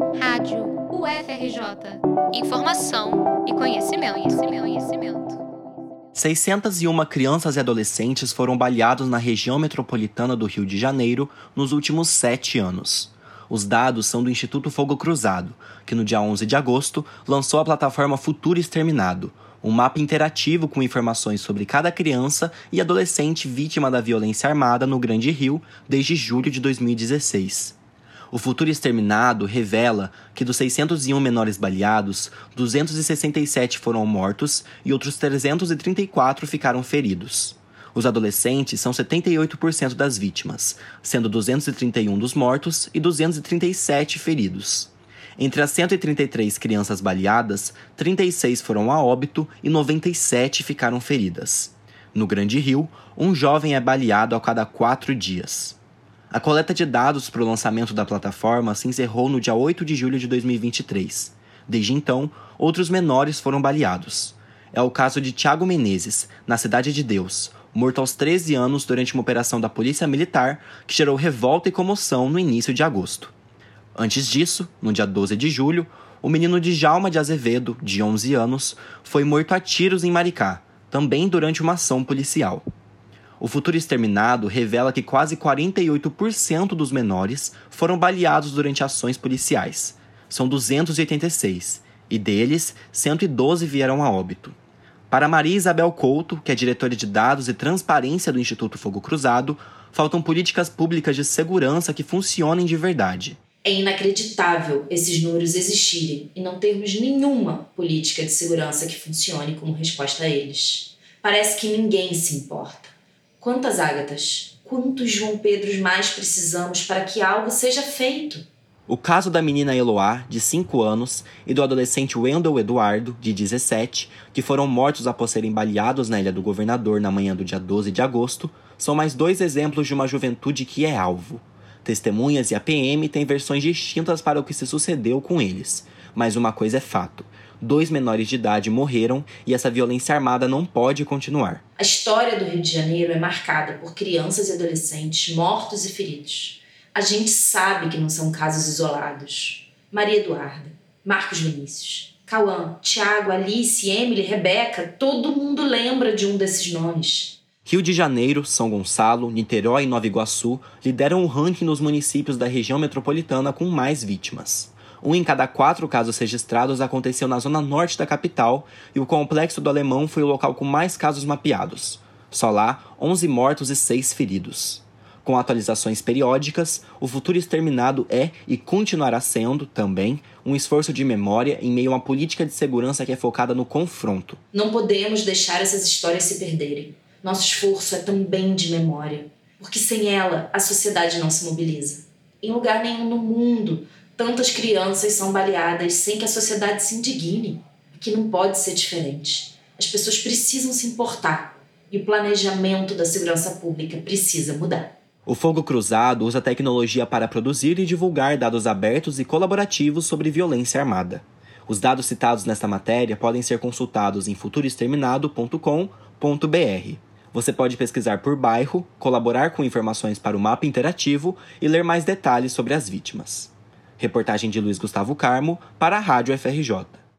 Rádio UFRJ. Informação e conhecimento, conhecimento, conhecimento. 601 crianças e adolescentes foram baleados na região metropolitana do Rio de Janeiro nos últimos sete anos. Os dados são do Instituto Fogo Cruzado, que no dia 11 de agosto lançou a plataforma Futuro Exterminado, um mapa interativo com informações sobre cada criança e adolescente vítima da violência armada no Grande Rio desde julho de 2016. O futuro exterminado revela que dos 601 menores baleados, 267 foram mortos e outros 334 ficaram feridos. Os adolescentes são 78% das vítimas, sendo 231 dos mortos e 237 feridos. Entre as 133 crianças baleadas, 36 foram a óbito e 97 ficaram feridas. No Grande Rio, um jovem é baleado a cada quatro dias. A coleta de dados para o lançamento da plataforma se encerrou no dia 8 de julho de 2023. Desde então, outros menores foram baleados. É o caso de Tiago Menezes, na Cidade de Deus, morto aos 13 anos durante uma operação da Polícia Militar que gerou revolta e comoção no início de agosto. Antes disso, no dia 12 de julho, o menino Djalma de Azevedo, de 11 anos, foi morto a tiros em Maricá, também durante uma ação policial. O futuro exterminado revela que quase 48% dos menores foram baleados durante ações policiais. São 286, e deles, 112 vieram a óbito. Para Maria Isabel Couto, que é diretora de dados e transparência do Instituto Fogo Cruzado, faltam políticas públicas de segurança que funcionem de verdade. É inacreditável esses números existirem e não termos nenhuma política de segurança que funcione como resposta a eles. Parece que ninguém se importa. Quantas Ágatas, quantos João Pedros mais precisamos para que algo seja feito? O caso da menina Eloá, de 5 anos, e do adolescente Wendell Eduardo, de 17, que foram mortos após serem baleados na Ilha do Governador na manhã do dia 12 de agosto, são mais dois exemplos de uma juventude que é alvo. Testemunhas e a PM têm versões distintas para o que se sucedeu com eles, mas uma coisa é fato: dois menores de idade morreram e essa violência armada não pode continuar. A história do Rio de Janeiro é marcada por crianças e adolescentes mortos e feridos a gente sabe que não são casos isolados. Maria Eduarda, Marcos Vinícius, Cauã, Tiago, Alice, Emily, Rebeca, todo mundo lembra de um desses nomes. Rio de Janeiro, São Gonçalo, Niterói e Nova Iguaçu lideram o ranking dos municípios da região metropolitana com mais vítimas. Um em cada quatro casos registrados aconteceu na zona norte da capital e o complexo do Alemão foi o local com mais casos mapeados. Só lá, 11 mortos e 6 feridos. Com atualizações periódicas, o futuro exterminado é e continuará sendo, também, um esforço de memória em meio a uma política de segurança que é focada no confronto. Não podemos deixar essas histórias se perderem. Nosso esforço é também de memória, porque sem ela a sociedade não se mobiliza. Em lugar nenhum no mundo, tantas crianças são baleadas sem que a sociedade se indigne. Que não pode ser diferente. As pessoas precisam se importar e o planejamento da segurança pública precisa mudar. O Fogo Cruzado usa tecnologia para produzir e divulgar dados abertos e colaborativos sobre violência armada. Os dados citados nesta matéria podem ser consultados em futuroexterminado.com.br. Você pode pesquisar por bairro, colaborar com informações para o mapa interativo e ler mais detalhes sobre as vítimas. Reportagem de Luiz Gustavo Carmo para a Rádio FRJ.